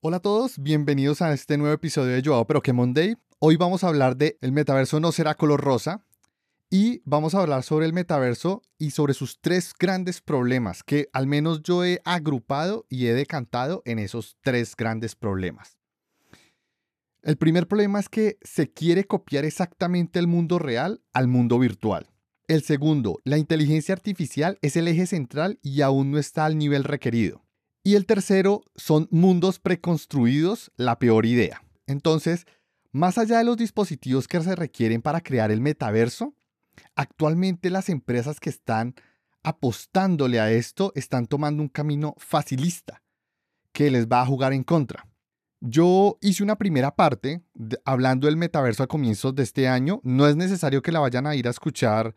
Hola a todos, bienvenidos a este nuevo episodio de Yo Pero que Monday. Hoy vamos a hablar de el metaverso no será color rosa y vamos a hablar sobre el metaverso y sobre sus tres grandes problemas que al menos yo he agrupado y he decantado en esos tres grandes problemas. El primer problema es que se quiere copiar exactamente el mundo real al mundo virtual. El segundo, la inteligencia artificial es el eje central y aún no está al nivel requerido. Y el tercero son mundos preconstruidos, la peor idea. Entonces, más allá de los dispositivos que se requieren para crear el metaverso, actualmente las empresas que están apostándole a esto están tomando un camino facilista que les va a jugar en contra. Yo hice una primera parte hablando del metaverso a comienzos de este año. No es necesario que la vayan a ir a escuchar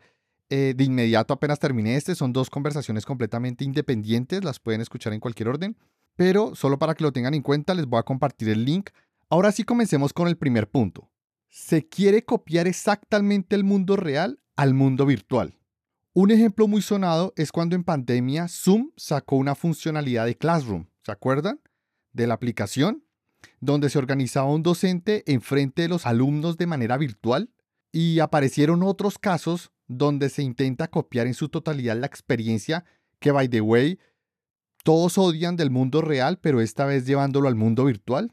eh, de inmediato apenas terminé este. Son dos conversaciones completamente independientes, las pueden escuchar en cualquier orden. Pero solo para que lo tengan en cuenta, les voy a compartir el link. Ahora sí comencemos con el primer punto. Se quiere copiar exactamente el mundo real al mundo virtual. Un ejemplo muy sonado es cuando en pandemia Zoom sacó una funcionalidad de Classroom. ¿Se acuerdan? De la aplicación, donde se organizaba un docente enfrente de los alumnos de manera virtual y aparecieron otros casos donde se intenta copiar en su totalidad la experiencia que, by the way, todos odian del mundo real, pero esta vez llevándolo al mundo virtual.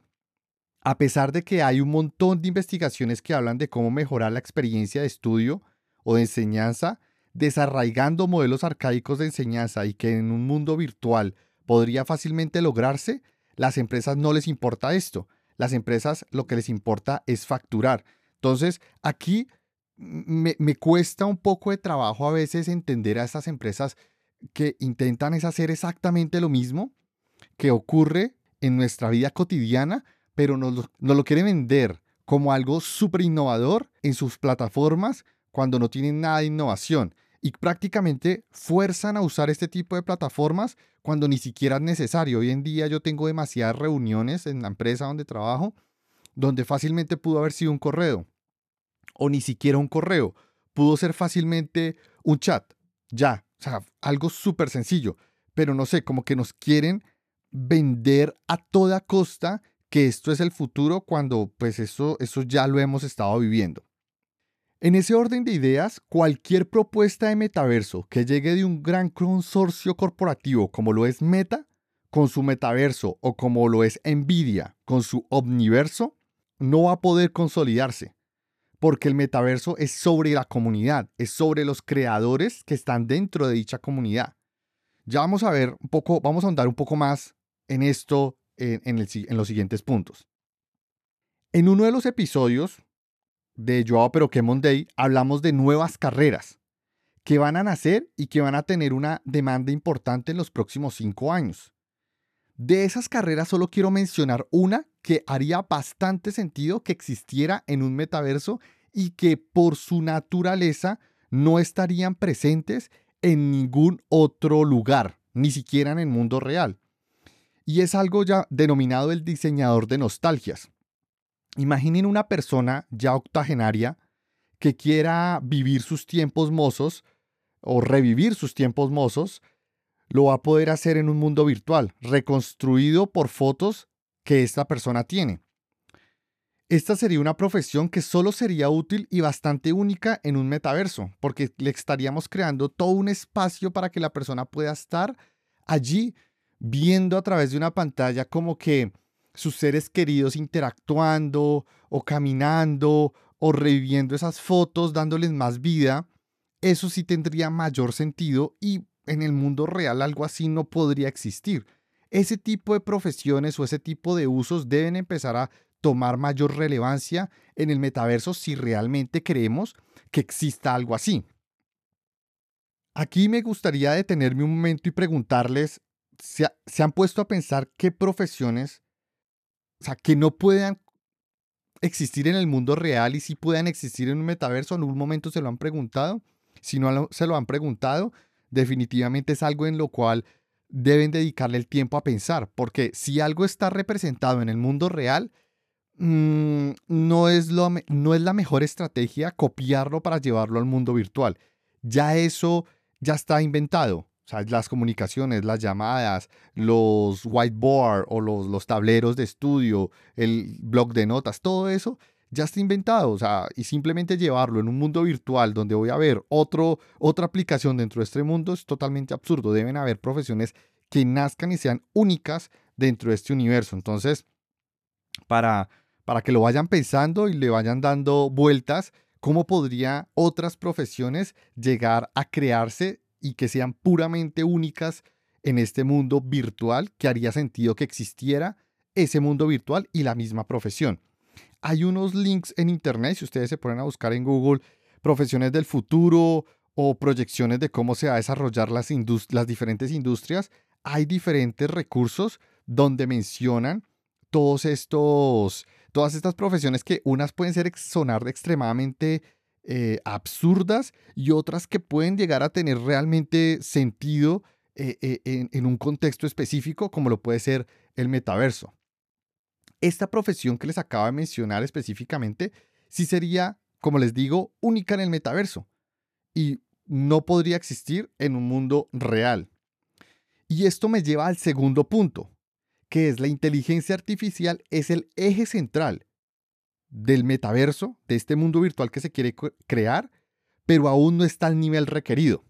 A pesar de que hay un montón de investigaciones que hablan de cómo mejorar la experiencia de estudio o de enseñanza, desarraigando modelos arcaicos de enseñanza y que en un mundo virtual podría fácilmente lograrse, las empresas no les importa esto. Las empresas lo que les importa es facturar. Entonces, aquí me, cuesta un poco de trabajo a veces entender a estas empresas que intentan es hacer exactamente lo mismo que ocurre en nuestra vida cotidiana, pero nos lo, nos lo quieren vender como algo súper innovador en sus plataformas cuando no tienen nada de innovación y prácticamente fuerzan a usar este tipo de plataformas cuando ni siquiera es necesario. Hoy en día yo tengo demasiadas reuniones en la empresa donde trabajo donde fácilmente pudo haber sido un correo o ni siquiera un correo. Pudo ser fácilmente un chat. Ya, o sea, algo súper sencillo. Pero no sé, como que nos quieren vender a toda costa que esto es el futuro cuando pues eso, eso ya lo hemos estado viviendo. En ese orden de ideas, cualquier propuesta de metaverso que llegue de un gran consorcio corporativo como lo es Meta, con su metaverso, o como lo es Nvidia, con su omniverso, no va a poder consolidarse porque el metaverso es sobre la comunidad, es sobre los creadores que están dentro de dicha comunidad. Ya vamos a ver un poco, vamos a ahondar un poco más en esto en, los siguientes puntos. En uno de los episodios de Joao Pero que Monday hablamos de nuevas carreras que van a nacer y que van a tener una demanda importante en los próximos cinco años. De esas carreras solo quiero mencionar una que haría bastante sentido que existiera en un metaverso y que por su naturaleza no estarían presentes en ningún otro lugar, ni siquiera en el mundo real. Y es algo ya denominado el diseñador de nostalgias. Imaginen una persona ya octogenaria que quiera vivir sus tiempos mozos o revivir sus tiempos mozos, lo va a poder hacer en un mundo virtual, reconstruido por fotos que esta persona tiene. Esta sería una profesión que solo sería útil y bastante única en un metaverso, porque le estaríamos creando todo un espacio para que la persona pueda estar allí viendo a través de una pantalla como que sus seres queridos interactuando o caminando o reviviendo esas fotos, dándoles más vida. Eso sí tendría mayor sentido y en el mundo real algo así no podría existir ese tipo de profesiones o ese tipo de usos deben empezar a tomar mayor relevancia en el metaverso si realmente creemos que exista algo así. Aquí me gustaría detenerme un momento y preguntarles, ¿se, se han puesto a pensar qué profesiones, o sea, que no puedan existir en el mundo real y si puedan existir en un metaverso? ¿En algún momento se lo han preguntado? Si no se lo han preguntado, definitivamente es algo en lo cual deben dedicarle el tiempo a pensar, porque si algo está representado en el mundo real, mm, no, es lo, no es la mejor estrategia copiarlo para llevarlo al mundo virtual. Ya eso ya está inventado. O sea, las comunicaciones, las llamadas, los whiteboard o los, los tableros de estudio, el blog de notas, todo eso ya está inventado, o sea, y simplemente llevarlo en un mundo virtual donde voy a ver otro, otra aplicación dentro de este mundo es totalmente absurdo. Deben haber profesiones que nazcan y sean únicas dentro de este universo. Entonces, para, para que lo vayan pensando y le vayan dando vueltas, ¿cómo podría otras profesiones llegar a crearse y que sean puramente únicas en este mundo virtual que haría sentido que existiera ese mundo virtual y la misma profesión? Hay unos links en internet, si ustedes se ponen a buscar en Google profesiones del futuro o proyecciones de cómo se va a desarrollar las, las diferentes industrias, hay diferentes recursos donde mencionan todos estos, todas estas profesiones que unas pueden ser sonar extremadamente eh, absurdas y otras que pueden llegar a tener realmente sentido eh, eh, en, en un contexto específico como lo puede ser el metaverso. Esta profesión que les acabo de mencionar específicamente sí sería, como les digo, única en el metaverso y no podría existir en un mundo real. Y esto me lleva al segundo punto, que es la inteligencia artificial es el eje central del metaverso, de este mundo virtual que se quiere crear, pero aún no está al nivel requerido.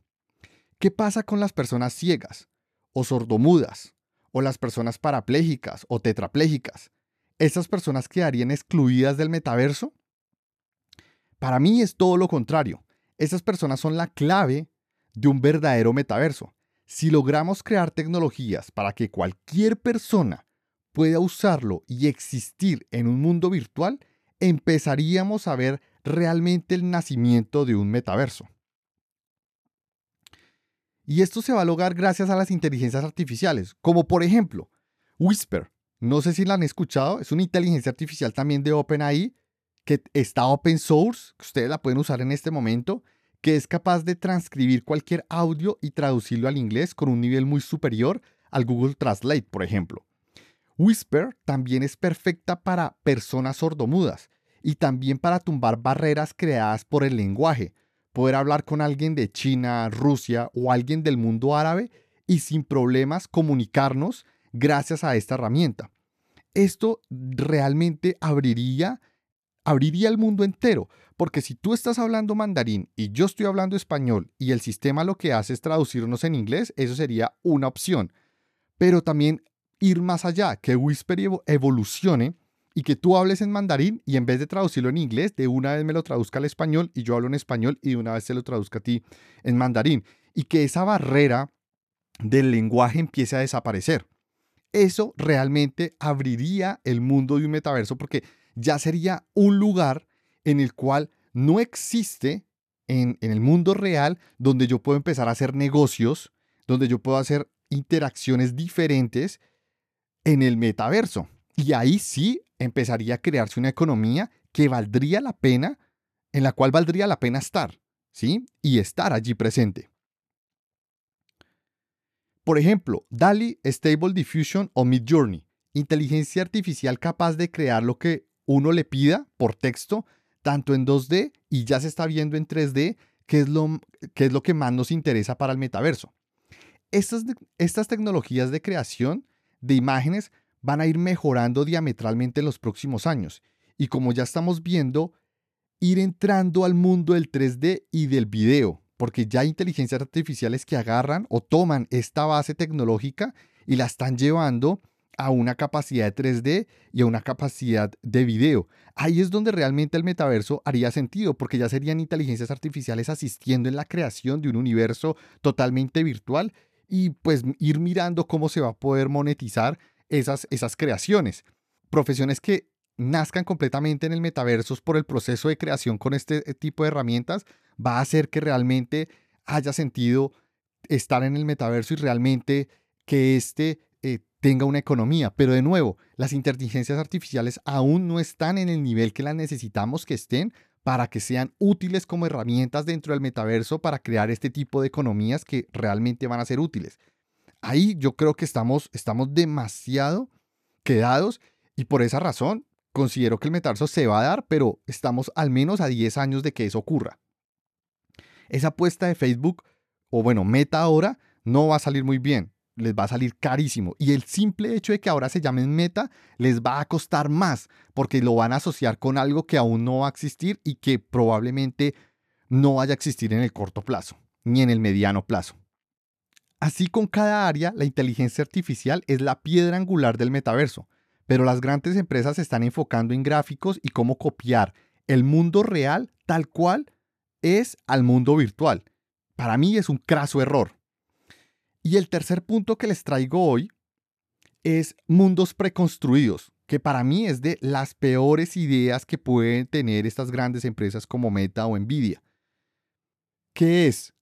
¿Qué pasa con las personas ciegas o sordomudas o las personas parapléjicas o tetraplégicas? ¿Esas personas quedarían excluidas del metaverso? Para mí es todo lo contrario. Esas personas son la clave de un verdadero metaverso. Si logramos crear tecnologías para que cualquier persona pueda usarlo y existir en un mundo virtual, empezaríamos a ver realmente el nacimiento de un metaverso. Y esto se va a lograr gracias a las inteligencias artificiales, como por ejemplo Whisper. No sé si la han escuchado, es una inteligencia artificial también de OpenAI que está open source, que ustedes la pueden usar en este momento que es capaz de transcribir cualquier audio y traducirlo al inglés con un nivel muy superior al Google Translate, por ejemplo. Whisper también es perfecta para personas sordomudas y también para tumbar barreras creadas por el lenguaje, poder hablar con alguien de China, Rusia o alguien del mundo árabe y sin problemas comunicarnos gracias a esta herramienta. Esto realmente abriría abriría el mundo entero, porque si tú estás hablando mandarín y yo estoy hablando español y el sistema lo que hace es traducirnos en inglés, eso sería una opción. Pero también ir más allá, que Whisper evolucione y que tú hables en mandarín y en vez de traducirlo en inglés, de una vez me lo traduzca al español y yo hablo en español y de una vez se lo traduzca a ti en mandarín. Y que esa barrera del lenguaje empiece a desaparecer. Eso realmente abriría el mundo de un metaverso porque ya sería un lugar en el cual no existe en, el mundo real donde yo puedo empezar a hacer negocios, donde yo puedo hacer interacciones diferentes en el metaverso. Y ahí sí empezaría a crearse una economía que valdría la pena, en la cual valdría la pena estar, ¿sí? Y estar allí presente. Por ejemplo, DALI, Stable Diffusion o Midjourney, inteligencia artificial capaz de crear lo que uno le pida por texto, tanto en 2D y ya se está viendo en 3D, que es lo, que, es lo que más nos interesa para el metaverso. Estas, estas tecnologías de creación de imágenes van a ir mejorando diametralmente en los próximos años. Y como ya estamos viendo, ir entrando al mundo del 3D y del video, porque ya hay inteligencias artificiales que agarran o toman esta base tecnológica y la están llevando a una capacidad de 3D y a una capacidad de video. Ahí es donde realmente el metaverso haría sentido, porque ya serían inteligencias artificiales asistiendo en la creación de un universo totalmente virtual y pues ir mirando cómo se va a poder monetizar esas, esas creaciones. Profesiones que nazcan completamente en el metaverso por el proceso de creación con este eh, tipo de herramientas va a hacer que realmente haya sentido estar en el metaverso y realmente que este eh, tenga una economía. Pero de nuevo, las inteligencias artificiales aún no están en el nivel que las necesitamos que estén para que sean útiles como herramientas dentro del metaverso para crear este tipo de economías que realmente van a ser útiles. Ahí yo creo que estamos, estamos demasiado quedados y por esa razón considero que el metaverso se va a dar, pero estamos al menos a 10 años de que eso ocurra. Esa apuesta de Facebook, o bueno, Meta ahora, no va a salir muy bien, les va a salir carísimo. Y el simple hecho de que ahora se llamen meta les va a costar más porque lo van a asociar con algo que aún no va a existir y que probablemente no vaya a existir en el corto plazo ni en el mediano plazo. Así con cada área, la inteligencia artificial es la piedra angular del metaverso, pero las grandes empresas se están enfocando en gráficos y cómo copiar el mundo real tal cual es al mundo virtual. Para mí es un craso error. Y el tercer punto que les traigo hoy es mundos preconstruidos, que para mí es de las peores ideas que pueden tener estas grandes empresas como Meta o Nvidia. ¿Qué es?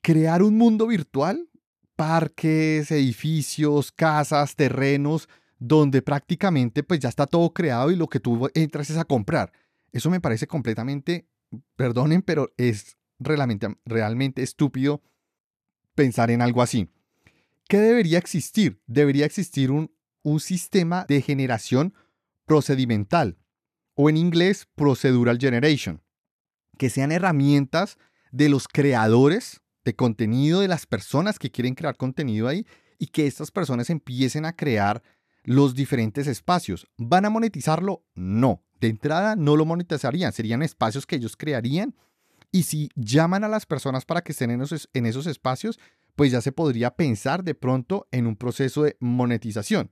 Crear un mundo virtual, parques, edificios, casas, terrenos, donde prácticamente pues ya está todo creado y lo que tú entras es a comprar. Eso me parece completamente, perdonen, pero es realmente, realmente estúpido pensar en algo así. ¿Qué debería existir? Debería existir un, un sistema de generación procedimental o en inglés procedural generation, que sean herramientas de los creadores de contenido, de las personas que quieren crear contenido ahí y que estas personas empiecen a crear los diferentes espacios. ¿Van a monetizarlo? No. De entrada no lo monetizarían, serían espacios que ellos crearían y si llaman a las personas para que estén en esos, en esos espacios, pues ya se podría pensar de pronto en un proceso de monetización.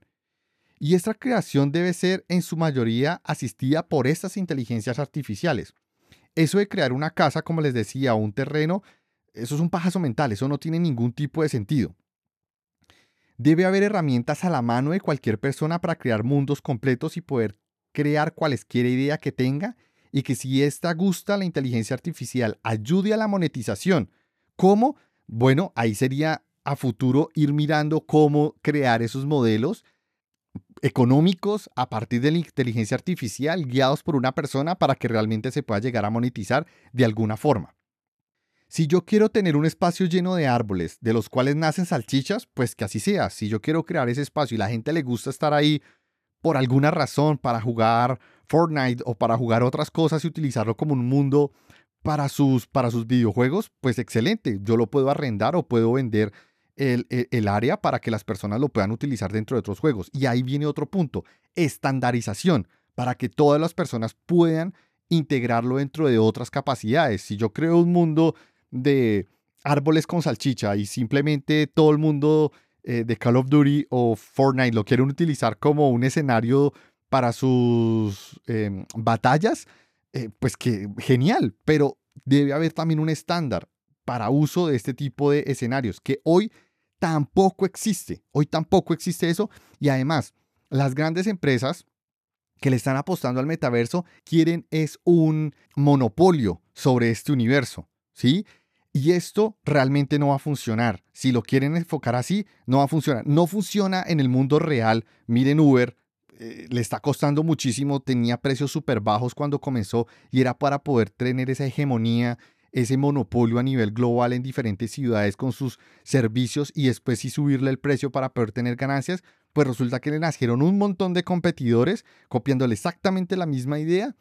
Y esta creación debe ser en su mayoría asistida por estas inteligencias artificiales. Eso de crear una casa, como les decía, un terreno, eso es un pajazo mental, eso no tiene ningún tipo de sentido. Debe haber herramientas a la mano de cualquier persona para crear mundos completos y poder crear cualesquier idea que tenga y que si esta gusta la inteligencia artificial ayude a la monetización. ¿Cómo? Bueno, ahí sería a futuro ir mirando cómo crear esos modelos económicos a partir de la inteligencia artificial guiados por una persona para que realmente se pueda llegar a monetizar de alguna forma. Si yo quiero tener un espacio lleno de árboles de los cuales nacen salchichas, pues que así sea. Si yo quiero crear ese espacio y la gente le gusta estar ahí por alguna razón para jugar Fortnite o para jugar otras cosas y utilizarlo como un mundo para sus, para sus videojuegos, pues excelente. Yo lo puedo arrendar o puedo vender el, el, área para que las personas lo puedan utilizar dentro de otros juegos. Y ahí viene otro punto, estandarización, para que todas las personas puedan integrarlo dentro de otras capacidades. Si yo creo un mundo de árboles con salchicha y simplemente todo el mundo eh, de Call of Duty o Fortnite lo quieren utilizar como un escenario para sus em, batallas, eh, pues que genial, pero debe haber también un estándar para uso de este tipo de escenarios, que hoy tampoco existe, hoy tampoco existe eso, y además las grandes empresas que le están apostando al metaverso quieren es un monopolio sobre este universo, ¿sí? Y esto realmente no va a funcionar. Si lo quieren enfocar así, no va a funcionar. No funciona en el mundo real. Miren Uber, eh, le está costando muchísimo, tenía precios súper bajos cuando comenzó y era para poder tener esa hegemonía, ese monopolio a nivel global en diferentes ciudades con sus servicios y después subirle el precio para poder tener ganancias, pues resulta que le nacieron un montón de competidores copiándole exactamente la misma idea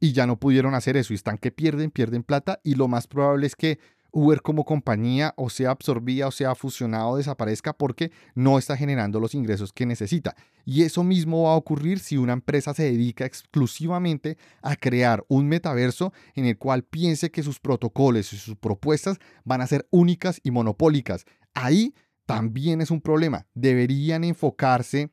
y ya no pudieron hacer eso y están que pierden, pierden plata y lo más probable es que Uber como compañía o sea absorbida o sea fusionado desaparezca porque no está generando los ingresos que necesita. Y eso mismo va a ocurrir si una empresa se dedica exclusivamente a crear un metaverso en el cual piense que sus protocolos y sus propuestas van a ser únicas y monopólicas. Ahí también es un problema. Deberían enfocarse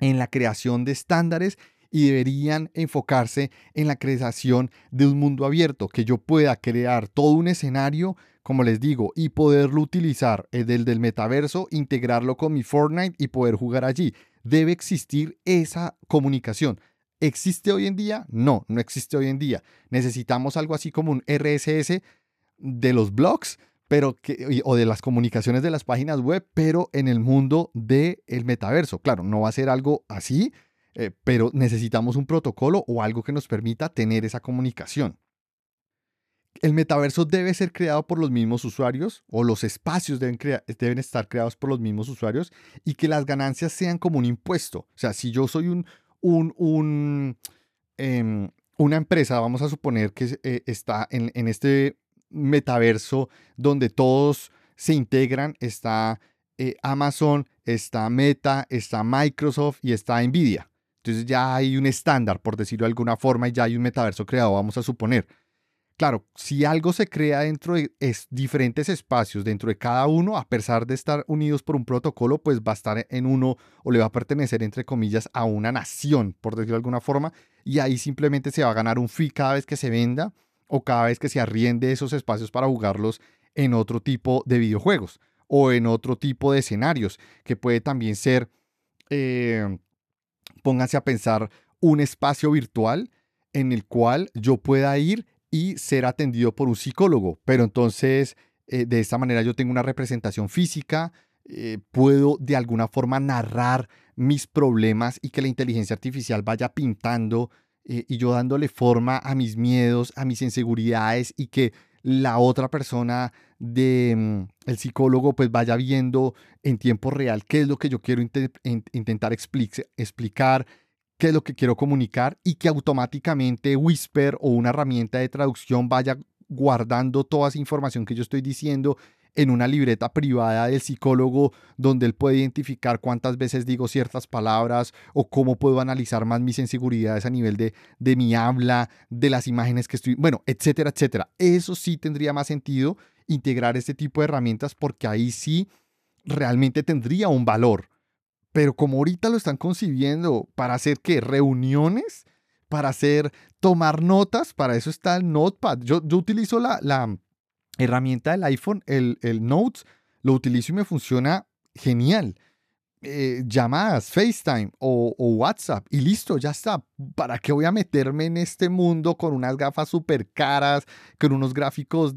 en la creación de estándares y deberían enfocarse en la creación de un mundo abierto, que yo pueda crear todo un escenario, como les digo, y poderlo utilizar, el del, metaverso, integrarlo con mi Fortnite y poder jugar allí. Debe existir esa comunicación. ¿Existe hoy en día? No, no existe hoy en día. Necesitamos algo así como un RSS de los blogs, pero que, o de las comunicaciones de las páginas web, pero en el mundo del el metaverso. Claro, no va a ser algo así, eh, pero necesitamos un protocolo o algo que nos permita tener esa comunicación. El metaverso debe ser creado por los mismos usuarios o los espacios deben, deben estar creados por los mismos usuarios y que las ganancias sean como un impuesto. O sea, si yo soy un, un, em, una empresa, vamos a suponer que eh, está en, en este metaverso donde todos se integran. Está eh, Amazon, está Meta, está Microsoft y está Nvidia. Entonces ya hay un estándar, por decirlo de alguna forma, y ya hay un metaverso creado, vamos a suponer. Claro, si algo se crea dentro de diferentes espacios, dentro de cada uno, a pesar de estar unidos por un protocolo, pues va a estar en uno o le va a pertenecer, entre comillas, a una nación, por decirlo de alguna forma, y ahí simplemente se va a ganar un fee cada vez que se venda o cada vez que se arriende esos espacios para jugarlos en otro tipo de videojuegos o en otro tipo de escenarios, que puede también ser, eh, pónganse a pensar, un espacio virtual en el cual yo pueda ir y ser atendido por un psicólogo, pero entonces eh, de esta manera yo tengo una representación física, eh, puedo de alguna forma narrar mis problemas y que la inteligencia artificial vaya pintando y yo dándole forma a mis miedos, a mis inseguridades y que la otra persona de mm, el psicólogo pues vaya viendo en tiempo real qué es lo que yo quiero intentar explicar, qué es lo que quiero comunicar y que automáticamente Whisper o una herramienta de traducción vaya guardando toda esa información que yo estoy diciendo en una libreta privada del psicólogo donde él puede identificar cuántas veces digo ciertas palabras o cómo puedo analizar más mis inseguridades a nivel de, de mi habla, de las imágenes que estoy, bueno, etcétera, etcétera. Eso sí tendría más sentido integrar este tipo de herramientas porque ahí sí realmente tendría un valor. Pero como ahorita lo están concibiendo para hacer qué, reuniones, para hacer, tomar notas, para eso está el Notepad. Yo, yo utilizo la, la herramienta del iPhone, el, el Notes, lo utilizo y me funciona genial. Eh, llamadas, FaceTime o, WhatsApp y listo, ya está. ¿Para qué voy a meterme en este mundo con unas gafas súper caras, con unos gráficos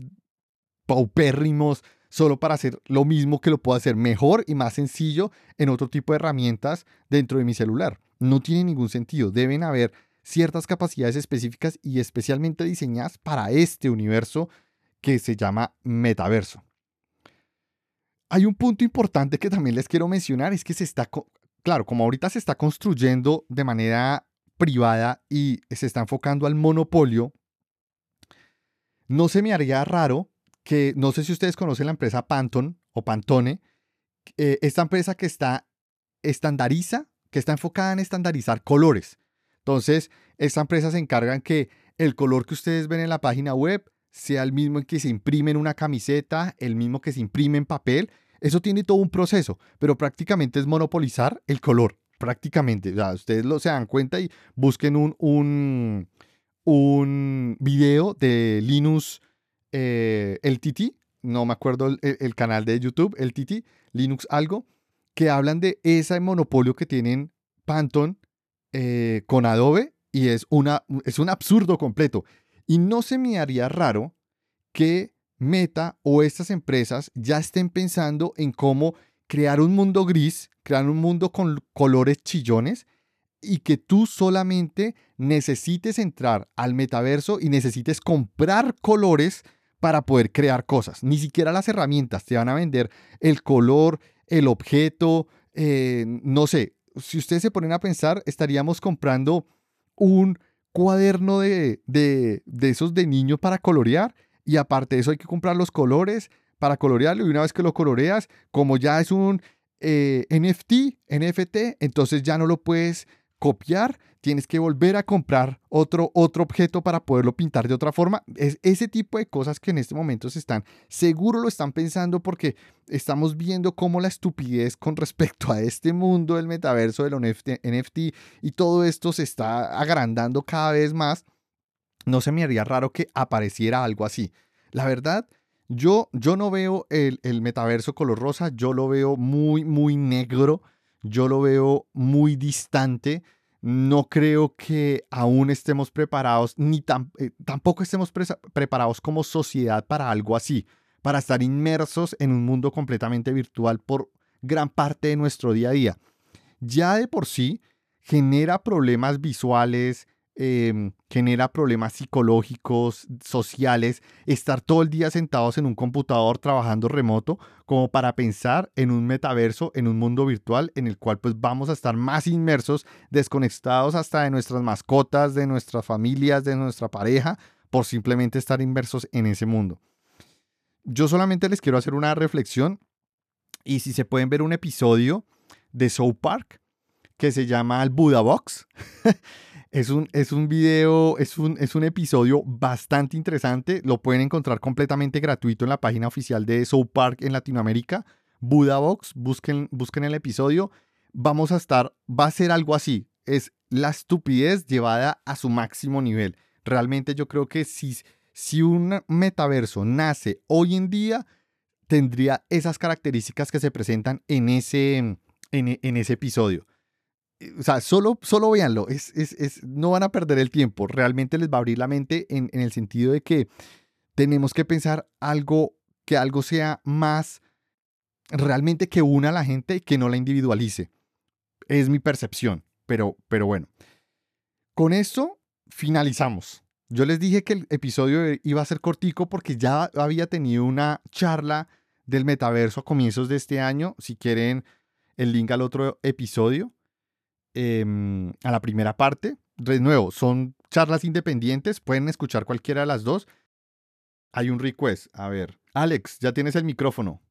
paupérrimos, solo para hacer lo mismo que lo puedo hacer mejor y más sencillo en otro tipo de herramientas dentro de mi celular? No tiene ningún sentido. Deben haber ciertas capacidades específicas y especialmente diseñadas para este universo que se llama metaverso. Hay un punto importante que también les quiero mencionar, es que se está, claro, como ahorita se está construyendo de manera privada y se está enfocando al monopolio, no se me haría raro que, no sé si ustedes conocen la empresa Pantone o Pantone, eh, esta empresa que está estandariza, que está enfocada en estandarizar colores. Entonces, esta empresa se encarga en que el color que ustedes ven en la página web sea el mismo que se imprime en una camiseta, el mismo que se imprime en papel. Eso tiene todo un proceso, pero prácticamente es monopolizar el color. Prácticamente. ustedes lo se dan cuenta y busquen un, un, un video de Linux eh, el TT, no me acuerdo el, canal de YouTube, el TT, Linux algo, que hablan de ese monopolio que tienen Pantone eh, con Adobe y es, una, es un absurdo completo. Y no se me haría raro que Meta o estas empresas ya estén pensando en cómo crear un mundo gris, crear un mundo con colores chillones y que tú solamente necesites entrar al metaverso y necesites comprar colores para poder crear cosas. Ni siquiera las herramientas te van a vender el color, el objeto, eh, no sé. Si ustedes se ponen a pensar, estaríamos comprando un cuaderno de, de, esos de niños para colorear y aparte de eso hay que comprar los colores para colorearlo y una vez que lo coloreas, como ya es un eh, NFT, NFT, entonces ya no lo puedes copiar, tienes que volver a comprar otro, otro objeto para poderlo pintar de otra forma. Es ese tipo de cosas que en este momento se están, seguro lo están pensando porque estamos viendo cómo la estupidez con respecto a este mundo del metaverso, del NFT y todo esto se está agrandando cada vez más. No se me haría raro que apareciera algo así. La verdad, yo, yo no veo el, el metaverso color rosa, yo lo veo muy, muy negro yo lo veo muy distante. No creo que aún estemos preparados, ni eh, tampoco estemos preparados como sociedad para algo así, para estar inmersos en un mundo completamente virtual por gran parte de nuestro día a día. Ya de por sí genera problemas visuales, Em, genera problemas psicológicos, sociales, estar todo el día sentados en un computador trabajando remoto, como para pensar en un metaverso, en un mundo virtual en el cual pues vamos a estar más inmersos, desconectados hasta de nuestras mascotas, de nuestras familias, de nuestra pareja, por simplemente estar inmersos en ese mundo. yo solamente les quiero hacer una reflexión y si se pueden ver un episodio de South Park que se llama el Buddha Box. es, un, es un video, es un, es un episodio bastante interesante. Lo pueden encontrar completamente gratuito en la página oficial de South Park en Latinoamérica. Buddha Box, busquen, busquen el episodio. Vamos a estar, va a ser algo así. Es la estupidez llevada a su máximo nivel. Realmente yo creo que si, si un metaverso nace hoy en día, tendría esas características que se presentan en ese, en, ese episodio. Eh, o sea, solo, solo véanlo, es, es, no van a perder el tiempo, realmente les va a abrir la mente en, en el sentido de que tenemos que pensar algo, que algo sea más realmente que una a la gente y que no la individualice. Es mi percepción, pero, pero bueno. Con esto finalizamos. Yo les dije que el episodio iba a ser cortico porque ya había tenido una charla del metaverso a comienzos de este año. Si quieren el link al otro episodio, em, a la primera parte. De nuevo, son charlas independientes, pueden escuchar cualquiera de las dos. Hay un request. A ver, Alex, ya tienes el micrófono.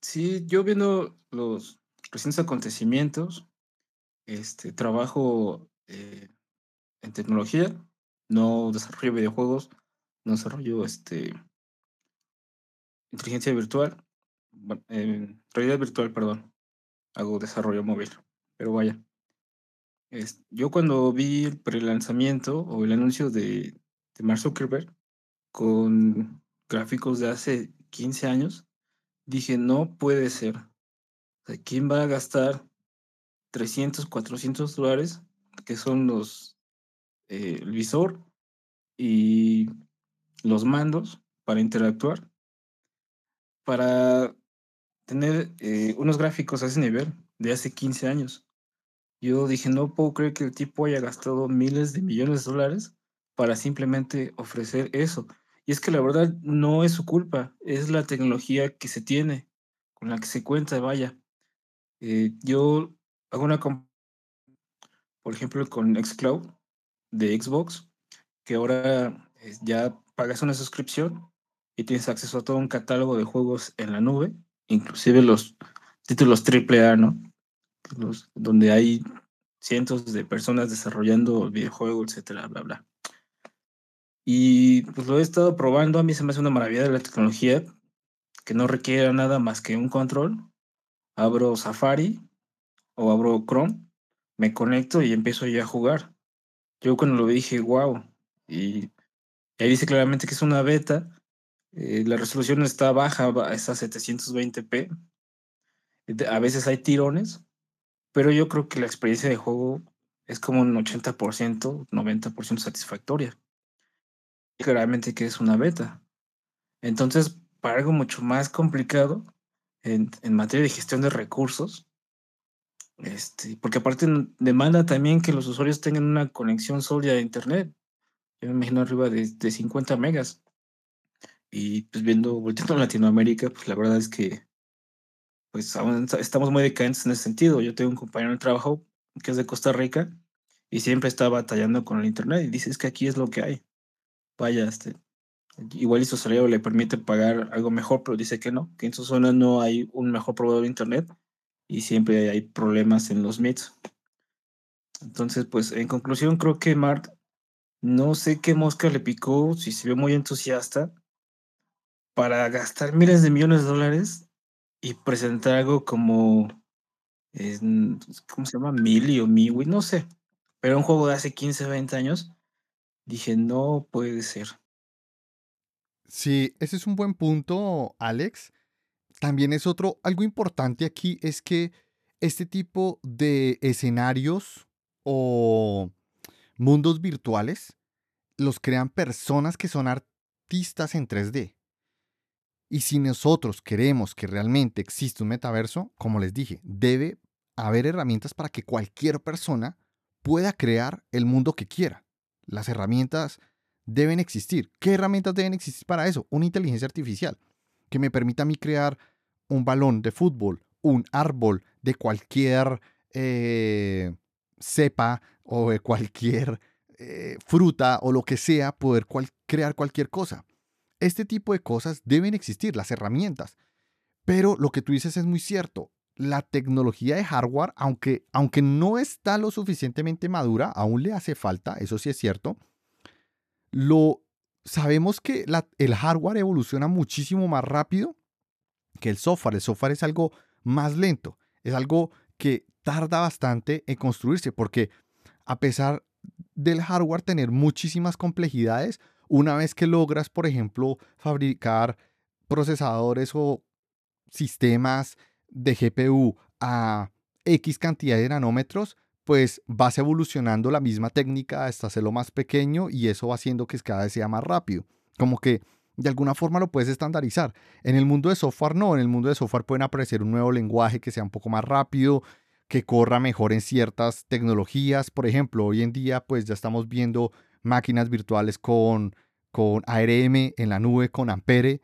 Sí, yo viendo los recientes acontecimientos, este, trabajo eh, en tecnología, no desarrollo videojuegos, no desarrollo este, inteligencia virtual, realidad virtual, perdón, hago desarrollo móvil, pero vaya. Yo cuando vi el prelanzamiento o el anuncio de, de Mark Zuckerberg con gráficos de hace 15 años, dije, no puede ser. ¿Quién va a gastar 300, 400 dólares, que son los, eh, el visor y los mandos para interactuar, para tener eh, unos gráficos a ese nivel de hace 15 años? Yo dije, no puedo creer que el tipo haya gastado miles de millones de dólares para simplemente ofrecer eso. Y es que la verdad no es su culpa, es la tecnología que se tiene, con la que se cuenta, vaya. Eh, yo hago una, por ejemplo, con Xcloud de Xbox, que ahora ya pagas una suscripción y tienes acceso a todo un catálogo de juegos en la nube, inclusive los títulos AAA, ¿no? Donde hay cientos de personas desarrollando videojuegos, etcétera, bla, bla. Y pues lo he estado probando, a mí se me hace una maravilla la tecnología, que no requiere nada más que un control. Abro Safari o abro Chrome, me conecto y empiezo ya a jugar. Yo cuando lo vi dije, wow, y ahí dice claramente que es una beta, eh, la resolución está baja, está a 720p, a veces hay tirones, pero yo creo que la experiencia de juego es como un 80%, 90% satisfactoria claramente que es una beta. Entonces, para algo mucho más complicado en, materia de gestión de recursos, este, porque aparte demanda también que los usuarios tengan una conexión sólida de Internet. Yo me imagino arriba de, de 50 megas. Y pues viendo, volteando a Latinoamérica, pues la verdad es que pues estamos muy decadentes en ese sentido. Yo tengo un compañero de trabajo que es de Costa Rica y siempre está batallando con el Internet y dice, es que aquí es lo que hay vaya, este, igual y su salario le permite pagar algo mejor, pero dice que no, que en su zona no hay un mejor proveedor de Internet y siempre hay problemas en los MITs. Entonces, pues en conclusión, creo que Mark, no sé qué mosca le picó, si se ve muy entusiasta, para gastar miles de millones de dólares y presentar algo como, ¿cómo se llama? Mili o Miwi, no sé, pero un juego de hace 15, 20 años Dije, no puede ser. Sí, ese es un buen punto, Alex. También es otro, algo importante aquí es que este tipo de escenarios o mundos virtuales los crean personas que son artistas en 3D. Y si nosotros queremos que realmente exista un metaverso, como les dije, debe haber herramientas para que cualquier persona pueda crear el mundo que quiera. Las herramientas deben existir. ¿Qué herramientas deben existir para eso? Una inteligencia artificial que me permita a mí crear un balón de fútbol, un árbol de cualquier eh, cepa o de cualquier eh, fruta o lo que sea, poder crear cualquier cosa. Este tipo de cosas deben existir, las herramientas. Pero lo que tú dices es muy cierto. La tecnología de hardware, aunque, aunque no está lo suficientemente madura, aún le hace falta, eso sí es cierto. Lo, sabemos que el hardware evoluciona muchísimo más rápido que el software. El software es algo más lento, es algo que tarda bastante en construirse, porque a pesar del hardware tener muchísimas complejidades, una vez que logras, por ejemplo, fabricar procesadores o sistemas de GPU a X cantidad de nanómetros, pues vas evolucionando la misma técnica hasta hacerlo más pequeño y eso va haciendo que cada vez sea más rápido. Como que de alguna forma lo puedes estandarizar. En el mundo de software no, en el mundo de software pueden aparecer un nuevo lenguaje que sea un poco más rápido, que corra mejor en ciertas tecnologías. Por ejemplo, hoy en día pues ya estamos viendo máquinas virtuales con, con ARM en la nube, con Ampere,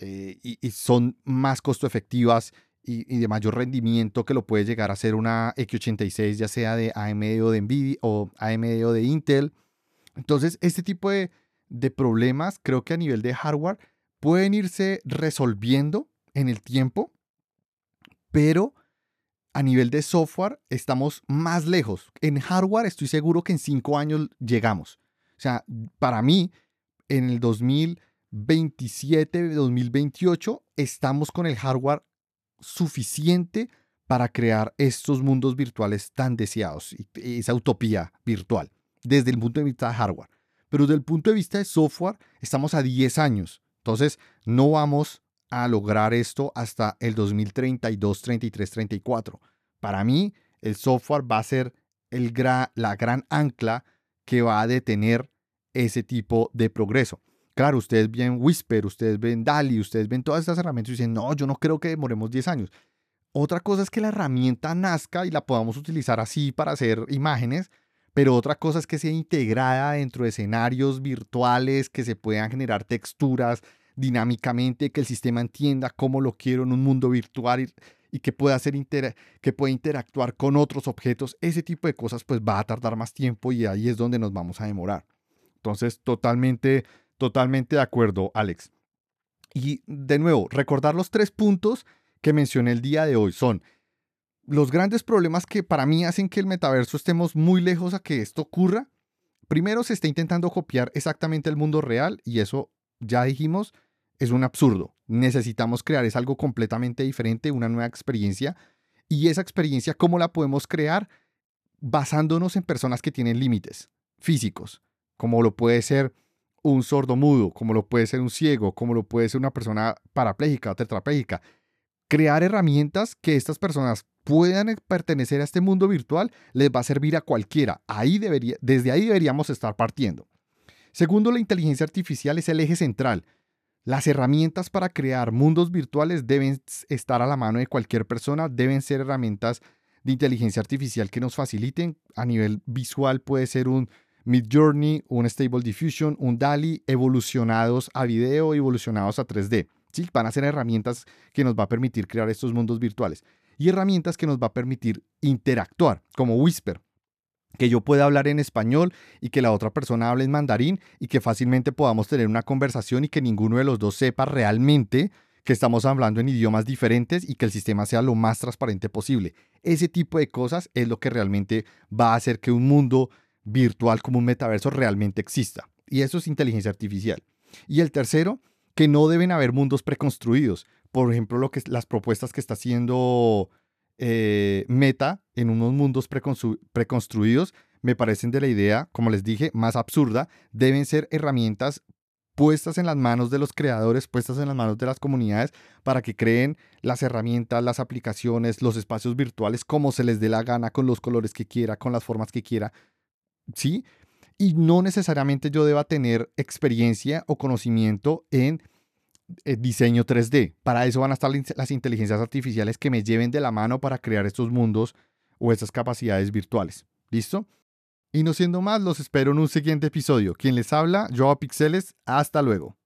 eh, y, son más costo efectivas y, de mayor rendimiento que lo puede llegar a ser una X86, ya sea de AMD o de Nvidia o AMD o de Intel. Entonces, este tipo de, de problemas, creo que a nivel de hardware, pueden irse resolviendo en el tiempo, pero a nivel de software estamos más lejos. En hardware estoy seguro que en cinco años llegamos. O sea, para mí, en el 2027, 2028, estamos con el hardware suficiente para crear estos mundos virtuales tan deseados, esa utopía virtual, desde el punto de vista de hardware. Pero desde el punto de vista de software, estamos a 10 años. Entonces, no vamos a lograr esto hasta el 2032, 33, 34. Para mí, el software va a ser el la gran ancla que va a detener ese tipo de progreso. Claro, ustedes ven Whisper, ustedes ven DALI, ustedes ven todas estas herramientas y dicen, no, yo no creo que demoremos 10 años. Otra cosa es que la herramienta nazca y la podamos utilizar así para hacer imágenes, pero otra cosa es que sea integrada dentro de escenarios virtuales, que se puedan generar texturas dinámicamente, que el sistema entienda cómo lo quiero en un mundo virtual y, que pueda hacer que pueda interactuar con otros objetos. Ese tipo de cosas pues va a tardar más tiempo y ahí es donde nos vamos a demorar. Entonces, totalmente Totalmente de acuerdo, Alex. Y de nuevo, recordar los tres puntos que mencioné el día de hoy son los grandes problemas que para mí hacen que el metaverso estemos muy lejos a que esto ocurra. Primero, se está intentando copiar exactamente el mundo real y eso, ya dijimos, es un absurdo. Necesitamos crear es algo completamente diferente, una nueva experiencia. Y esa experiencia, ¿cómo la podemos crear? Basándonos en personas que tienen límites físicos, como lo puede ser un sordo mudo, como lo puede ser un ciego, como lo puede ser una persona parapléjica o tetrapléjica. Crear herramientas que estas personas puedan pertenecer a este mundo virtual les va a servir a cualquiera. Ahí debería, desde ahí deberíamos estar partiendo. Segundo, la inteligencia artificial es el eje central. Las herramientas para crear mundos virtuales deben estar a la mano de cualquier persona, deben ser herramientas de inteligencia artificial que nos faciliten. A nivel visual puede ser un Midjourney, un Stable Diffusion, un DALI evolucionados a video, evolucionados a 3D. ¿sí? Van a ser herramientas que nos va a permitir crear estos mundos virtuales y herramientas que nos va a permitir interactuar, como Whisper, que yo pueda hablar en español y que la otra persona hable en mandarín y que fácilmente podamos tener una conversación y que ninguno de los dos sepa realmente que estamos hablando en idiomas diferentes y que el sistema sea lo más transparente posible. Ese tipo de cosas es lo que realmente va a hacer que un mundo virtual como un metaverso realmente exista. Y eso es inteligencia artificial. Y el tercero, que no deben haber mundos preconstruidos. Por ejemplo, lo que, las propuestas que está haciendo eh, Meta en unos mundos preconstruidos me parecen de la idea, como les dije, más absurda. Deben ser herramientas puestas en las manos de los creadores, puestas en las manos de las comunidades para que creen las herramientas, las aplicaciones, los espacios virtuales como se les dé la gana, con los colores que quiera, con las formas que quiera, ¿sí? Y no necesariamente yo deba tener experiencia o conocimiento en diseño 3D. Para eso van a estar las inteligencias artificiales que me lleven de la mano para crear estos mundos o estas capacidades virtuales. ¿Listo? Y no siendo más, los espero en un siguiente episodio. Quien les habla, yo a Pixeles. Hasta luego.